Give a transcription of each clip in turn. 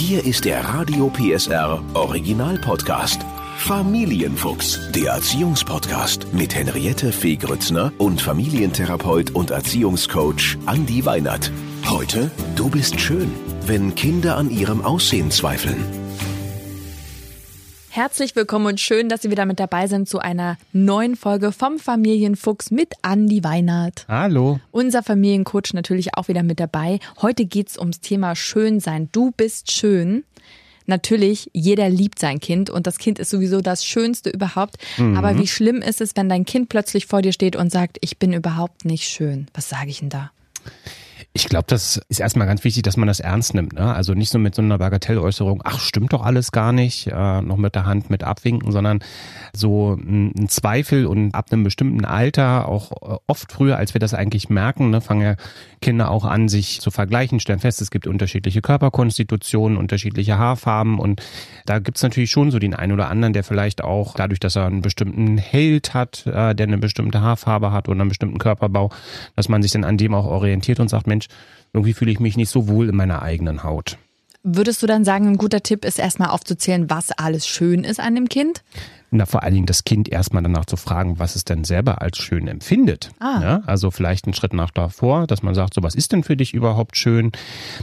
Hier ist der Radio PSR Original Podcast. Familienfuchs, der Erziehungspodcast mit Henriette Fee Grützner und Familientherapeut und Erziehungscoach Andi Weinert. Heute, du bist schön, wenn Kinder an ihrem Aussehen zweifeln. Herzlich willkommen und schön, dass Sie wieder mit dabei sind zu einer neuen Folge vom Familienfuchs mit Andi Weinert. Hallo. Unser Familiencoach natürlich auch wieder mit dabei. Heute geht's ums Thema Schönsein. Du bist schön. Natürlich, jeder liebt sein Kind und das Kind ist sowieso das Schönste überhaupt. Mhm. Aber wie schlimm ist es, wenn dein Kind plötzlich vor dir steht und sagt, ich bin überhaupt nicht schön? Was sage ich denn da? Ich glaube, das ist erstmal ganz wichtig, dass man das ernst nimmt. Ne? Also nicht nur mit so einer Bagatelläußerung, ach, stimmt doch alles gar nicht, äh, noch mit der Hand mit abwinken, sondern so ein, Zweifel und ab einem bestimmten Alter, auch äh, oft früher, als wir das eigentlich merken, ne, fangen ja Kinder auch an, sich zu vergleichen, stellen fest, es gibt unterschiedliche Körperkonstitutionen, unterschiedliche Haarfarben und da gibt's natürlich schon so den einen oder anderen, der vielleicht auch dadurch, dass er einen bestimmten Held hat, äh, der eine bestimmte Haarfarbe hat oder einen bestimmten Körperbau, dass man sich dann an dem auch orientiert und sagt, Mensch, irgendwie fühle ich mich nicht so wohl in meiner eigenen Haut. Würdest du dann sagen, ein guter Tipp ist erstmal aufzuzählen, was alles schön ist an dem Kind? Na, vor allen Dingen das Kind erstmal danach zu fragen, was es denn selber als schön empfindet. Ah. Ja, also vielleicht einen Schritt nach davor, dass man sagt, so was ist denn für dich überhaupt schön?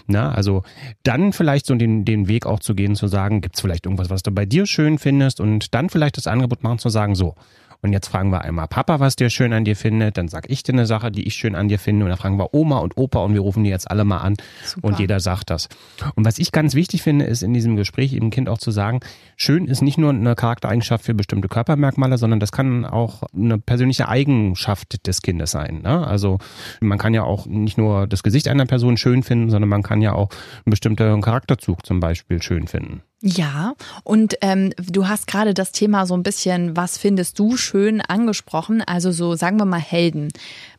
Na, also dann vielleicht so den, den Weg auch zu gehen, zu sagen, gibt es vielleicht irgendwas, was du bei dir schön findest und dann vielleicht das Angebot machen zu sagen, so, und jetzt fragen wir einmal Papa, was der schön an dir findet. Dann sag ich dir eine Sache, die ich schön an dir finde. Und dann fragen wir Oma und Opa und wir rufen die jetzt alle mal an. Super. Und jeder sagt das. Und was ich ganz wichtig finde, ist in diesem Gespräch eben Kind auch zu sagen, schön ist nicht nur eine Charaktereigenschaft für bestimmte Körpermerkmale, sondern das kann auch eine persönliche Eigenschaft des Kindes sein. Ne? Also man kann ja auch nicht nur das Gesicht einer Person schön finden, sondern man kann ja auch einen bestimmten Charakterzug zum Beispiel schön finden. Ja, und ähm, du hast gerade das Thema so ein bisschen, was findest du schön angesprochen? Also so, sagen wir mal, Helden.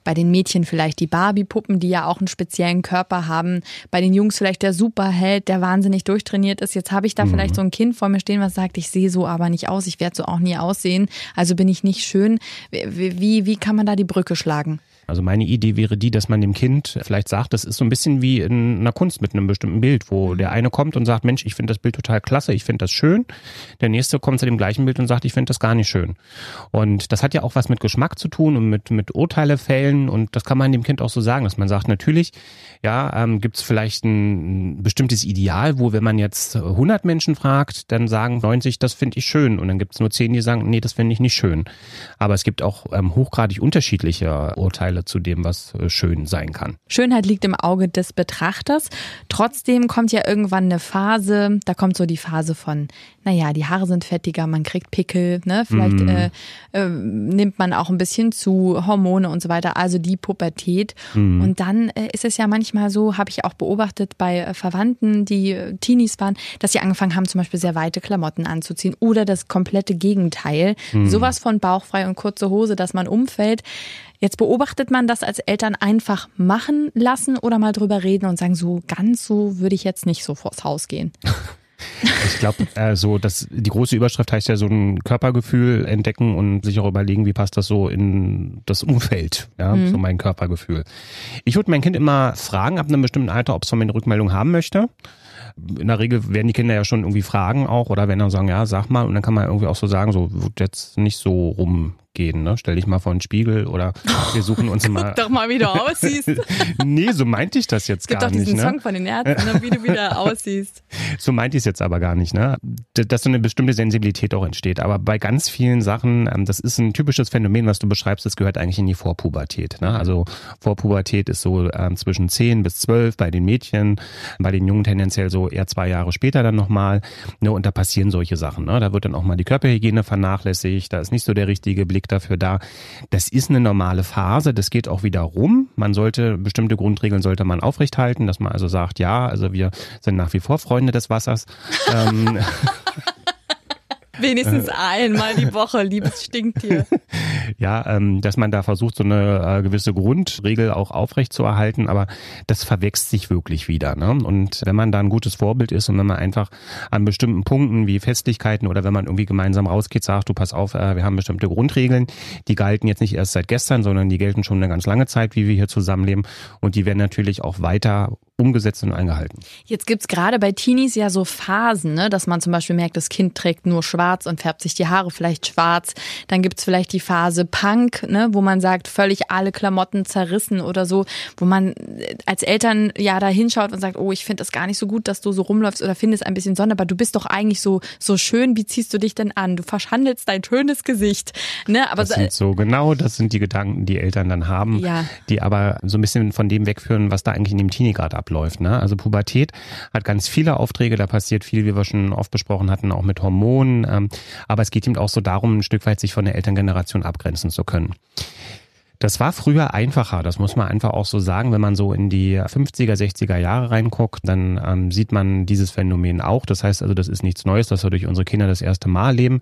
Bei den Mädchen vielleicht die Barbie-Puppen, die ja auch einen speziellen Körper haben. Bei den Jungs vielleicht der Superheld, der wahnsinnig durchtrainiert ist. Jetzt habe ich da mhm. vielleicht so ein Kind vor mir stehen, was sagt, ich sehe so aber nicht aus, ich werde so auch nie aussehen, also bin ich nicht schön. Wie, wie, wie kann man da die Brücke schlagen? Also meine Idee wäre die, dass man dem Kind vielleicht sagt, das ist so ein bisschen wie in einer Kunst mit einem bestimmten Bild, wo der eine kommt und sagt, Mensch, ich finde das Bild total klasse, ich finde das schön. Der nächste kommt zu dem gleichen Bild und sagt, ich finde das gar nicht schön. Und das hat ja auch was mit Geschmack zu tun und mit, mit Urteile fällen und das kann man dem Kind auch so sagen, dass man sagt, natürlich, ja, ähm, gibt es vielleicht ein bestimmtes Ideal, wo wenn man jetzt 100 Menschen fragt, dann sagen 90, das finde ich schön und dann gibt es nur 10, die sagen, nee, das finde ich nicht schön. Aber es gibt auch ähm, hochgradig unterschiedliche Urteile Parallele zu dem, was äh, schön sein kann. Schönheit liegt im Auge des Betrachters. Trotzdem kommt ja irgendwann eine Phase, da kommt so die Phase von, naja, die Haare sind fettiger, man kriegt Pickel, ne? Vielleicht mm. äh, äh, nimmt man auch ein bisschen zu, Hormone und so weiter, also die Pubertät. Mm. Und dann äh, ist es ja manchmal so, habe ich auch beobachtet bei äh, Verwandten, die äh, Teenies waren, dass sie angefangen haben, zum Beispiel sehr weite Klamotten anzuziehen oder das komplette Gegenteil. Mm. Sowas von bauchfrei und kurze Hose, dass man umfällt. Jetzt beobachtet man das als Eltern einfach machen lassen oder mal drüber reden und sagen, so ganz so würde ich jetzt nicht so vors Haus gehen. Ich glaube, äh, so dass die große Überschrift heißt ja so ein Körpergefühl entdecken und sich auch überlegen, wie passt das so in das Umfeld, ja, mhm. so mein Körpergefühl. Ich würde mein Kind immer fragen ab einem bestimmten Alter, ob es von mir eine Rückmeldung haben möchte in der Regel werden die Kinder ja schon irgendwie fragen auch oder wenn dann sagen, ja, sag mal, und dann kann man irgendwie auch so sagen, so wird jetzt nicht so rum gehen. Ne? Stell dich mal vor einen Spiegel oder wir suchen uns mal. Guck doch mal, wie du aussiehst. nee, so meinte ich das jetzt gar nicht. Es gibt doch diesen ne? Song von den Ärzten, ne? wie du wieder aussiehst. So meinte ich es jetzt aber gar nicht. Ne? Dass so eine bestimmte Sensibilität auch entsteht. Aber bei ganz vielen Sachen, ähm, das ist ein typisches Phänomen, was du beschreibst, das gehört eigentlich in die Vorpubertät. Ne? Also Vorpubertät ist so ähm, zwischen 10 bis 12 bei den Mädchen, bei den Jungen tendenziell so eher zwei Jahre später dann nochmal. Ne? Und da passieren solche Sachen. Ne? Da wird dann auch mal die Körperhygiene vernachlässigt, da ist nicht so der richtige Blick dafür da. Das ist eine normale Phase, das geht auch wieder rum. Man sollte, bestimmte Grundregeln sollte man aufrechthalten, dass man also sagt, ja, also wir sind nach wie vor Freunde des Wassers. ähm, Wenigstens einmal die Woche, liebes Stinktier. ja, ähm, dass man da versucht, so eine äh, gewisse Grundregel auch aufrechtzuerhalten, aber das verwächst sich wirklich wieder. Ne? Und wenn man da ein gutes Vorbild ist und wenn man einfach an bestimmten Punkten wie Festlichkeiten oder wenn man irgendwie gemeinsam rausgeht, sagt, du pass auf, äh, wir haben bestimmte Grundregeln, die galten jetzt nicht erst seit gestern, sondern die gelten schon eine ganz lange Zeit, wie wir hier zusammenleben und die werden natürlich auch weiter umgesetzt und eingehalten. Jetzt gibt's gerade bei Teenies ja so Phasen, ne? dass man zum Beispiel merkt, das Kind trägt nur schwarz und färbt sich die Haare vielleicht schwarz. Dann gibt's vielleicht die Phase Punk, ne? wo man sagt, völlig alle Klamotten zerrissen oder so, wo man als Eltern ja da hinschaut und sagt, oh, ich finde das gar nicht so gut, dass du so rumläufst oder findest ein bisschen Sonne, aber du bist doch eigentlich so, so schön, wie ziehst du dich denn an? Du verschandelst dein schönes Gesicht. Ne? Aber das sind so genau, das sind die Gedanken, die Eltern dann haben, ja. die aber so ein bisschen von dem wegführen, was da eigentlich in dem Teenie gerade abläuft abläuft. Ne? Also Pubertät hat ganz viele Aufträge, da passiert viel, wie wir schon oft besprochen hatten, auch mit Hormonen. Ähm, aber es geht eben auch so darum, ein Stück weit sich von der Elterngeneration abgrenzen zu können. Das war früher einfacher, das muss man einfach auch so sagen. Wenn man so in die 50er, 60er Jahre reinguckt, dann ähm, sieht man dieses Phänomen auch. Das heißt also, das ist nichts Neues, dass wir durch unsere Kinder das erste Mal leben.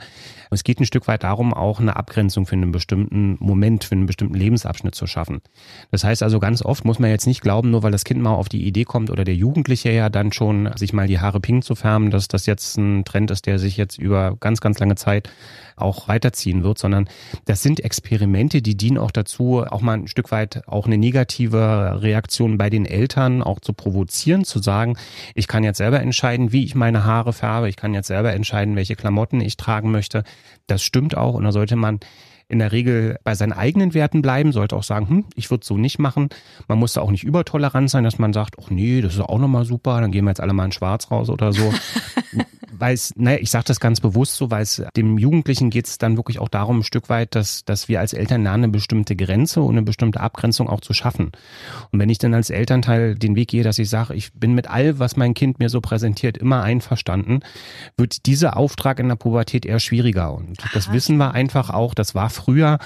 Es geht ein Stück weit darum, auch eine Abgrenzung für einen bestimmten Moment, für einen bestimmten Lebensabschnitt zu schaffen. Das heißt also, ganz oft muss man jetzt nicht glauben, nur weil das Kind mal auf die Idee kommt oder der Jugendliche ja dann schon, sich mal die Haare pink zu färben, dass das jetzt ein Trend ist, der sich jetzt über ganz, ganz lange Zeit auch weiterziehen wird, sondern das sind Experimente, die dienen auch dazu, auch mal ein Stück weit auch eine negative Reaktion bei den Eltern auch zu provozieren, zu sagen, ich kann jetzt selber entscheiden, wie ich meine Haare färbe, ich kann jetzt selber entscheiden, welche Klamotten ich tragen möchte. Das stimmt auch und da sollte man in der Regel bei seinen eigenen Werten bleiben, sollte auch sagen, hm, ich würde so nicht machen. Man muss da auch nicht übertolerant sein, dass man sagt, ach nee, das ist auch nochmal super, dann gehen wir jetzt alle mal in schwarz raus oder so. weil es, naja, ich sage das ganz bewusst so, weil es dem Jugendlichen geht es dann wirklich auch darum, ein Stück weit, dass, dass wir als Eltern lernen, eine bestimmte Grenze und eine bestimmte Abgrenzung auch zu schaffen. Und wenn ich dann als Elternteil den Weg gehe, dass ich sage, ich bin mit all, was mein Kind mir so präsentiert, immer einverstanden, wird dieser Auftrag in der Pubertät eher schwieriger. Und das wissen wir einfach auch, das war früher,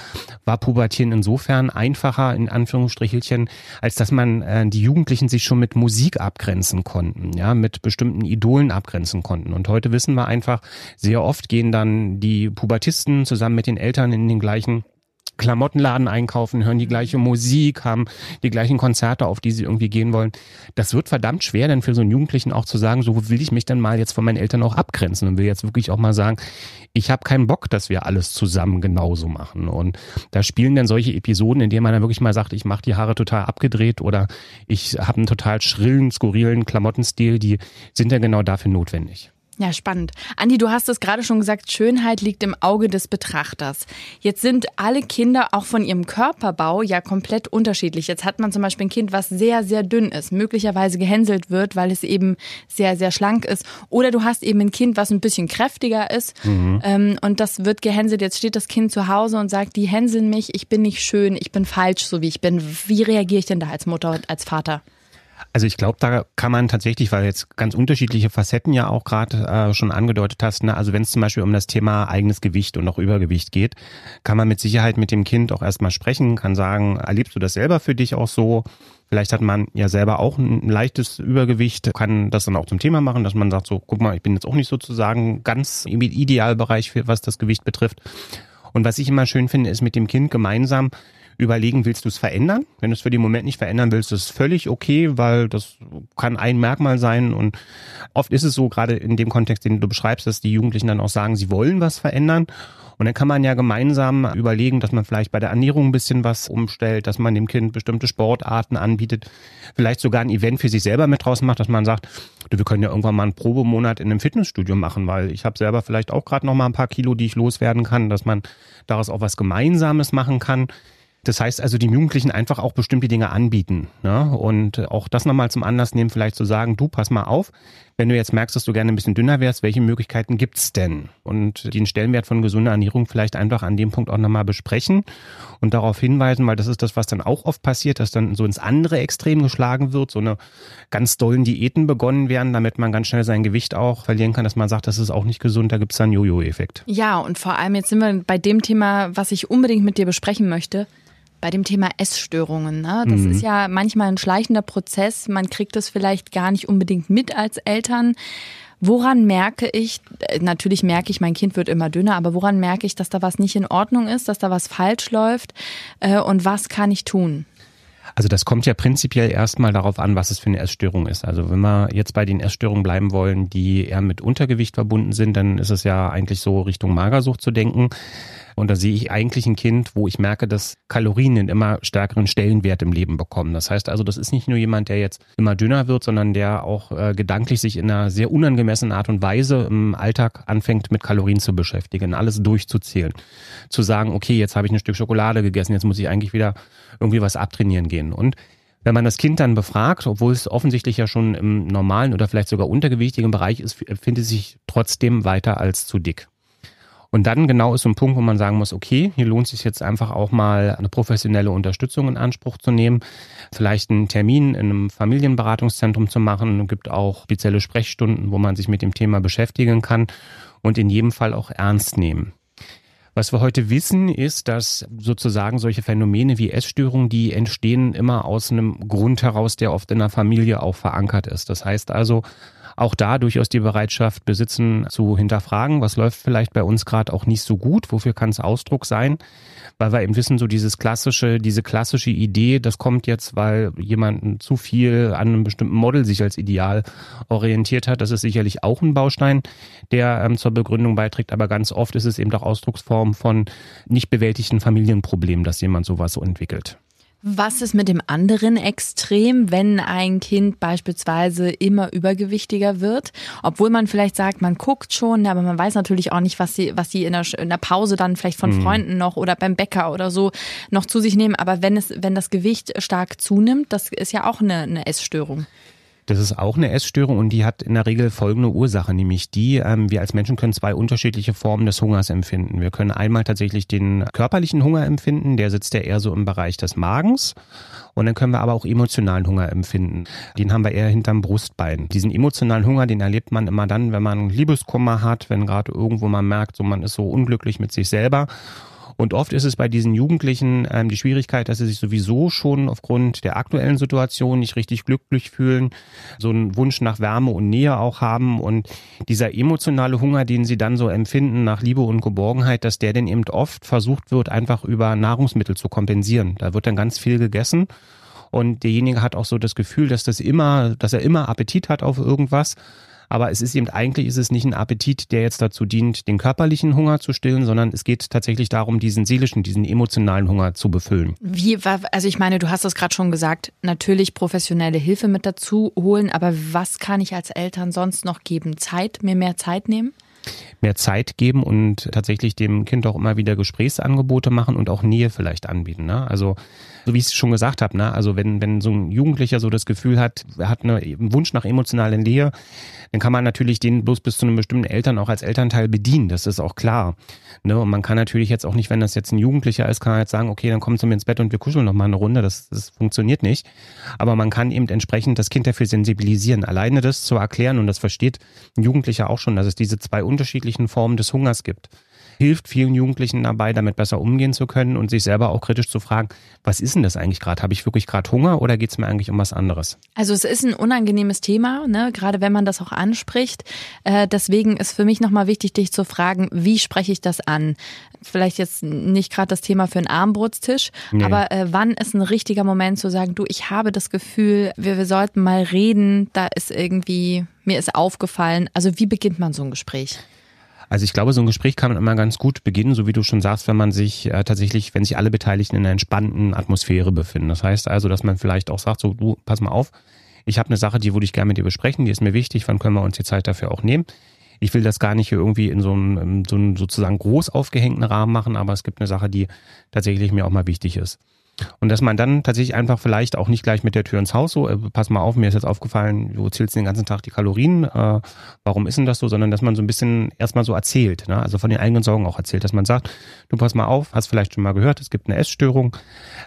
war Pubertieren insofern einfacher, in Anführungsstrichelchen, als dass man äh, die Jugendlichen sich schon mit Musik abgrenzen konnten, ja, mit bestimmten Idolen abgrenzen konnten. Und heute wissen wir einfach, sehr oft gehen dann die Pubertisten zusammen mit den Eltern in den gleichen Klamottenladen einkaufen, hören die gleiche Musik, haben die gleichen Konzerte, auf die sie irgendwie gehen wollen. Das wird verdammt schwer, denn für so einen Jugendlichen auch zu sagen, so will ich mich dann mal jetzt von meinen Eltern auch abgrenzen und will jetzt wirklich auch mal sagen, ich habe keinen Bock, dass wir alles zusammen genauso machen. Und da spielen dann solche Episoden, in denen man dann wirklich mal sagt, ich mache die Haare total abgedreht oder ich habe einen total schrillen, skurrilen Klamottenstil, die sind dann genau dafür notwendig. Ja, spannend. Andi, du hast es gerade schon gesagt, Schönheit liegt im Auge des Betrachters. Jetzt sind alle Kinder auch von ihrem Körperbau ja komplett unterschiedlich. Jetzt hat man zum Beispiel ein Kind, was sehr, sehr dünn ist, möglicherweise gehänselt wird, weil es eben sehr, sehr schlank ist. Oder du hast eben ein Kind, was ein bisschen kräftiger ist mhm. ähm, und das wird gehänselt. Jetzt steht das Kind zu Hause und sagt, die hänseln mich, ich bin nicht schön, ich bin falsch, so wie ich bin. Wie reagiere ich denn da als Mutter und als Vater? Also ich glaube, da kann man tatsächlich, weil jetzt ganz unterschiedliche Facetten ja auch gerade äh, schon angedeutet hast, ne? also wenn es zum Beispiel um das Thema eigenes Gewicht und auch Übergewicht geht, kann man mit Sicherheit mit dem Kind auch erstmal sprechen, kann sagen, erlebst du das selber für dich auch so? Vielleicht hat man ja selber auch ein leichtes Übergewicht, kann das dann auch zum Thema machen, dass man sagt, so, guck mal, ich bin jetzt auch nicht sozusagen ganz im Idealbereich, was das Gewicht betrifft. Und was ich immer schön finde, ist mit dem Kind gemeinsam überlegen, willst du es verändern? Wenn du es für den Moment nicht verändern willst, ist es völlig okay, weil das kann ein Merkmal sein. Und oft ist es so, gerade in dem Kontext, den du beschreibst, dass die Jugendlichen dann auch sagen, sie wollen was verändern. Und dann kann man ja gemeinsam überlegen, dass man vielleicht bei der Ernährung ein bisschen was umstellt, dass man dem Kind bestimmte Sportarten anbietet, vielleicht sogar ein Event für sich selber mit draus macht, dass man sagt, du, wir können ja irgendwann mal einen Probemonat in einem Fitnessstudio machen, weil ich habe selber vielleicht auch gerade noch mal ein paar Kilo, die ich loswerden kann, dass man daraus auch was Gemeinsames machen kann. Das heißt also, die Jugendlichen einfach auch bestimmte Dinge anbieten. Ne? Und auch das nochmal zum Anlass nehmen, vielleicht zu sagen, du, pass mal auf, wenn du jetzt merkst, dass du gerne ein bisschen dünner wärst, welche Möglichkeiten gibt's denn? Und den Stellenwert von gesunder Ernährung vielleicht einfach an dem Punkt auch nochmal besprechen und darauf hinweisen, weil das ist das, was dann auch oft passiert, dass dann so ins andere Extrem geschlagen wird, so eine ganz dollen Diäten begonnen werden, damit man ganz schnell sein Gewicht auch verlieren kann, dass man sagt, das ist auch nicht gesund, da gibt's dann Jojo-Effekt. Ja, und vor allem jetzt sind wir bei dem Thema, was ich unbedingt mit dir besprechen möchte bei dem Thema Essstörungen. Ne? Das mhm. ist ja manchmal ein schleichender Prozess. Man kriegt das vielleicht gar nicht unbedingt mit als Eltern. Woran merke ich, äh, natürlich merke ich, mein Kind wird immer dünner, aber woran merke ich, dass da was nicht in Ordnung ist, dass da was falsch läuft äh, und was kann ich tun? Also das kommt ja prinzipiell erstmal darauf an, was es für eine Essstörung ist. Also wenn wir jetzt bei den Essstörungen bleiben wollen, die eher mit Untergewicht verbunden sind, dann ist es ja eigentlich so Richtung Magersucht zu denken. Und da sehe ich eigentlich ein Kind, wo ich merke, dass Kalorien einen immer stärkeren Stellenwert im Leben bekommen. Das heißt also, das ist nicht nur jemand, der jetzt immer dünner wird, sondern der auch äh, gedanklich sich in einer sehr unangemessenen Art und Weise im Alltag anfängt, mit Kalorien zu beschäftigen, alles durchzuzählen. Zu sagen, okay, jetzt habe ich ein Stück Schokolade gegessen, jetzt muss ich eigentlich wieder irgendwie was abtrainieren gehen. Und wenn man das Kind dann befragt, obwohl es offensichtlich ja schon im normalen oder vielleicht sogar untergewichtigen Bereich ist, findet es sich trotzdem weiter als zu dick. Und dann genau ist so ein Punkt, wo man sagen muss, okay, hier lohnt es sich jetzt einfach auch mal eine professionelle Unterstützung in Anspruch zu nehmen, vielleicht einen Termin in einem Familienberatungszentrum zu machen. Es gibt auch spezielle Sprechstunden, wo man sich mit dem Thema beschäftigen kann und in jedem Fall auch ernst nehmen. Was wir heute wissen, ist, dass sozusagen solche Phänomene wie Essstörungen, die entstehen immer aus einem Grund heraus, der oft in der Familie auch verankert ist. Das heißt also, auch da durchaus die Bereitschaft besitzen zu hinterfragen, was läuft vielleicht bei uns gerade auch nicht so gut, wofür kann es Ausdruck sein, weil wir eben wissen, so dieses klassische, diese klassische Idee, das kommt jetzt, weil jemand zu viel an einem bestimmten Model sich als Ideal orientiert hat, das ist sicherlich auch ein Baustein, der ähm, zur Begründung beiträgt, aber ganz oft ist es eben auch Ausdrucksform von nicht bewältigten Familienproblemen, dass jemand sowas so entwickelt. Was ist mit dem anderen Extrem, wenn ein Kind beispielsweise immer übergewichtiger wird? Obwohl man vielleicht sagt, man guckt schon, aber man weiß natürlich auch nicht, was sie, was sie in der, in der Pause dann vielleicht von mhm. Freunden noch oder beim Bäcker oder so noch zu sich nehmen. Aber wenn es, wenn das Gewicht stark zunimmt, das ist ja auch eine, eine Essstörung. Das ist auch eine Essstörung und die hat in der Regel folgende Ursache, nämlich die, ähm, wir als Menschen können zwei unterschiedliche Formen des Hungers empfinden. Wir können einmal tatsächlich den körperlichen Hunger empfinden, der sitzt ja eher so im Bereich des Magens. Und dann können wir aber auch emotionalen Hunger empfinden. Den haben wir eher hinterm Brustbein. Diesen emotionalen Hunger, den erlebt man immer dann, wenn man Liebeskummer hat, wenn gerade irgendwo man merkt, so man ist so unglücklich mit sich selber und oft ist es bei diesen Jugendlichen ähm, die Schwierigkeit, dass sie sich sowieso schon aufgrund der aktuellen Situation nicht richtig glücklich fühlen, so einen Wunsch nach Wärme und Nähe auch haben und dieser emotionale Hunger, den sie dann so empfinden nach Liebe und Geborgenheit, dass der denn eben oft versucht wird, einfach über Nahrungsmittel zu kompensieren. Da wird dann ganz viel gegessen. Und derjenige hat auch so das Gefühl, dass das immer, dass er immer Appetit hat auf irgendwas aber es ist eben eigentlich ist es nicht ein Appetit, der jetzt dazu dient, den körperlichen Hunger zu stillen, sondern es geht tatsächlich darum, diesen seelischen, diesen emotionalen Hunger zu befüllen. Wie, also ich meine, du hast das gerade schon gesagt, natürlich professionelle Hilfe mit dazu holen, aber was kann ich als Eltern sonst noch geben? Zeit, mir mehr Zeit nehmen? mehr Zeit geben und tatsächlich dem Kind auch immer wieder Gesprächsangebote machen und auch Nähe vielleicht anbieten. Ne? Also so wie ich es schon gesagt habe, ne? also wenn, wenn so ein Jugendlicher so das Gefühl hat, er hat eine, einen Wunsch nach emotionaler Nähe, dann kann man natürlich den bloß bis zu einem bestimmten Eltern auch als Elternteil bedienen, das ist auch klar. Ne? Und man kann natürlich jetzt auch nicht, wenn das jetzt ein Jugendlicher ist, kann man jetzt sagen, okay, dann kommen Sie mir ins Bett und wir kuscheln noch mal eine Runde, das, das funktioniert nicht. Aber man kann eben entsprechend das Kind dafür sensibilisieren. Alleine das zu erklären, und das versteht ein Jugendlicher auch schon, dass es diese zwei unterschiedlichen Formen des Hungers gibt hilft vielen Jugendlichen dabei, damit besser umgehen zu können und sich selber auch kritisch zu fragen, was ist denn das eigentlich gerade? Habe ich wirklich gerade Hunger oder geht es mir eigentlich um was anderes? Also es ist ein unangenehmes Thema, ne? gerade wenn man das auch anspricht. Äh, deswegen ist für mich nochmal wichtig, dich zu fragen, wie spreche ich das an? Vielleicht jetzt nicht gerade das Thema für einen Armbrotstisch, nee. aber äh, wann ist ein richtiger Moment zu sagen, du, ich habe das Gefühl, wir, wir sollten mal reden, da ist irgendwie, mir ist aufgefallen. Also wie beginnt man so ein Gespräch? Also ich glaube, so ein Gespräch kann man immer ganz gut beginnen, so wie du schon sagst, wenn man sich äh, tatsächlich, wenn sich alle Beteiligten in einer entspannten Atmosphäre befinden. Das heißt also, dass man vielleicht auch sagt, so du, pass mal auf, ich habe eine Sache, die würde ich gerne mit dir besprechen, die ist mir wichtig, wann können wir uns die Zeit dafür auch nehmen? Ich will das gar nicht irgendwie in so einem, so einem sozusagen groß aufgehängten Rahmen machen, aber es gibt eine Sache, die tatsächlich mir auch mal wichtig ist. Und dass man dann tatsächlich einfach vielleicht auch nicht gleich mit der Tür ins Haus so, äh, pass mal auf, mir ist jetzt aufgefallen, du zählst den ganzen Tag die Kalorien, äh, warum ist denn das so, sondern dass man so ein bisschen erstmal so erzählt, ne? also von den eigenen Sorgen auch erzählt, dass man sagt, du pass mal auf, hast vielleicht schon mal gehört, es gibt eine Essstörung,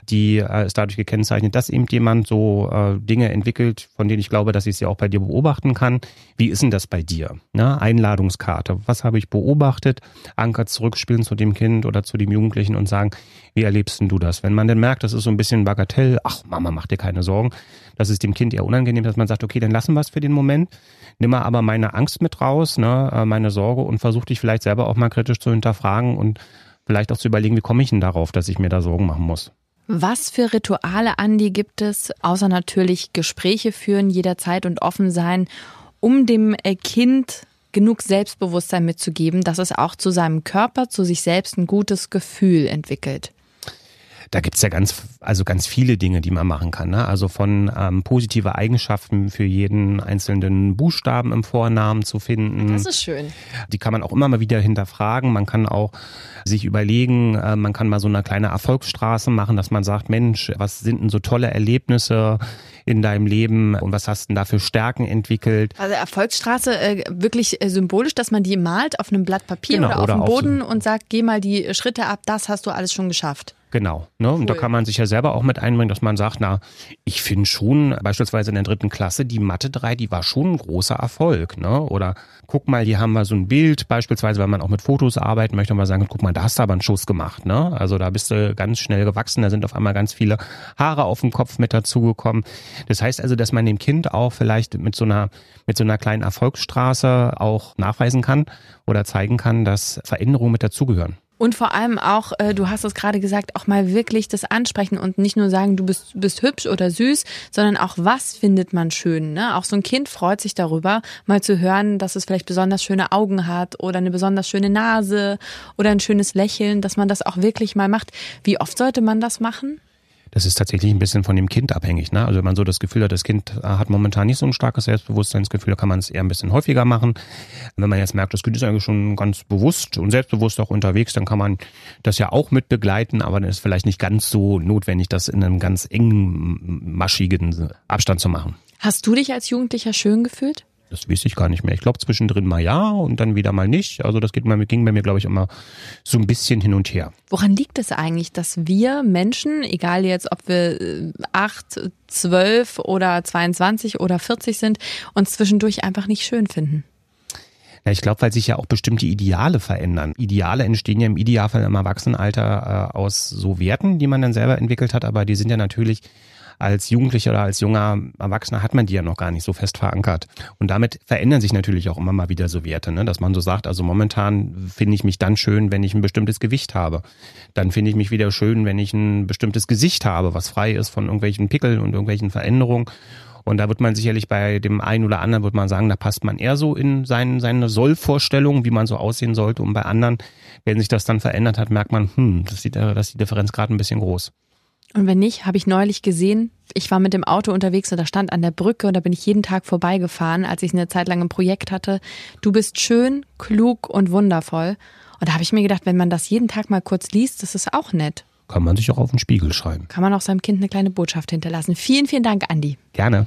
die äh, ist dadurch gekennzeichnet, dass eben jemand so äh, Dinge entwickelt, von denen ich glaube, dass ich sie auch bei dir beobachten kann. Wie ist denn das bei dir? Ne? Einladungskarte, was habe ich beobachtet? Anker zurückspielen zu dem Kind oder zu dem Jugendlichen und sagen, wie erlebst denn du das? Wenn man dann merkt, das ist so ein bisschen Bagatell, ach Mama, mach dir keine Sorgen. Das ist dem Kind eher unangenehm, dass man sagt, okay, dann lassen wir es für den Moment. Nimm mal aber meine Angst mit raus, ne, äh, meine Sorge und versuch dich vielleicht selber auch mal kritisch zu hinterfragen und vielleicht auch zu überlegen, wie komme ich denn darauf, dass ich mir da Sorgen machen muss. Was für Rituale, Andi, gibt es, außer natürlich Gespräche führen jederzeit und offen sein, um dem äh, Kind genug Selbstbewusstsein mitzugeben, dass es auch zu seinem Körper, zu sich selbst ein gutes Gefühl entwickelt? Da gibt's ja ganz, also ganz viele Dinge, die man machen kann. Ne? Also von ähm, positive Eigenschaften für jeden einzelnen Buchstaben im Vornamen zu finden. Das ist schön. Die kann man auch immer mal wieder hinterfragen. Man kann auch sich überlegen, äh, man kann mal so eine kleine Erfolgsstraße machen, dass man sagt, Mensch, was sind denn so tolle Erlebnisse in deinem Leben und was hast denn da für Stärken entwickelt? Also Erfolgsstraße äh, wirklich äh, symbolisch, dass man die malt auf einem Blatt Papier genau, oder auf oder dem Boden so und sagt, geh mal die Schritte ab, das hast du alles schon geschafft. Genau. Ne? Cool. Und da kann man sich ja selber auch mit einbringen, dass man sagt, na, ich finde schon, beispielsweise in der dritten Klasse, die Mathe 3, die war schon ein großer Erfolg. Ne? Oder guck mal, die haben mal so ein Bild, beispielsweise, wenn man auch mit Fotos arbeiten möchte, mal sagen, guck mal, da hast du aber einen Schuss gemacht. Ne? Also da bist du ganz schnell gewachsen, da sind auf einmal ganz viele Haare auf dem Kopf mit dazugekommen. Das heißt also, dass man dem Kind auch vielleicht mit so einer, mit so einer kleinen Erfolgsstraße auch nachweisen kann oder zeigen kann, dass Veränderungen mit dazugehören. Und vor allem auch, äh, du hast es gerade gesagt, auch mal wirklich das ansprechen und nicht nur sagen, du bist, bist hübsch oder süß, sondern auch, was findet man schön. Ne? Auch so ein Kind freut sich darüber, mal zu hören, dass es vielleicht besonders schöne Augen hat oder eine besonders schöne Nase oder ein schönes Lächeln, dass man das auch wirklich mal macht. Wie oft sollte man das machen? Das ist tatsächlich ein bisschen von dem Kind abhängig. Ne? Also wenn man so das Gefühl hat, das Kind äh, hat momentan nicht so ein starkes Selbstbewusstseinsgefühl, kann man es eher ein bisschen häufiger machen. Wenn man jetzt merkt, das Kind ist eigentlich schon ganz bewusst und selbstbewusst auch unterwegs, dann kann man das ja auch mit begleiten, aber dann ist vielleicht nicht ganz so notwendig, das in einem ganz engen, maschigen Abstand zu machen. Hast du dich als Jugendlicher schön gefühlt? Das weiß ich gar nicht mehr. Ich glaube zwischendrin mal ja und dann wieder mal nicht. Also das geht, ging bei mir, glaube ich, immer so ein bisschen hin und her. Woran liegt es eigentlich, dass wir Menschen, egal jetzt, ob wir äh, acht, zwölf oder 22 oder 40 sind, uns zwischendurch einfach nicht schön finden? Ja, ich glaube, weil sich ja auch bestimmte Ideale verändern. Ideale entstehen ja im Idealfall im Erwachsenenalter äh, aus so Werten, die man dann selber entwickelt hat, aber die sind ja natürlich als Jugendlicher oder als junger Erwachsener hat man die ja noch gar nicht so fest verankert. Und damit verändern sich natürlich auch immer mal wieder so Werte, ne? dass man so sagt, also momentan finde ich mich dann schön, wenn ich ein bestimmtes Gewicht habe. Dann finde ich mich wieder schön, wenn ich ein bestimmtes Gesicht habe, was frei ist von irgendwelchen Pickeln und irgendwelchen Veränderungen. Und da wird man sicherlich bei dem einen oder anderen, wird man sagen, da passt man eher so in sein, seine Sollvorstellung, wie man so aussehen sollte. Und bei anderen, wenn sich das dann verändert hat, merkt man, hm, das ist die, das ist die Differenz gerade ein bisschen groß. Und wenn nicht, habe ich neulich gesehen, ich war mit dem Auto unterwegs und da stand an der Brücke und da bin ich jeden Tag vorbeigefahren, als ich eine Zeit lang ein Projekt hatte. Du bist schön, klug und wundervoll. Und da habe ich mir gedacht, wenn man das jeden Tag mal kurz liest, das ist auch nett. Kann man sich auch auf den Spiegel schreiben. Kann man auch seinem Kind eine kleine Botschaft hinterlassen. Vielen, vielen Dank, Andi. Gerne.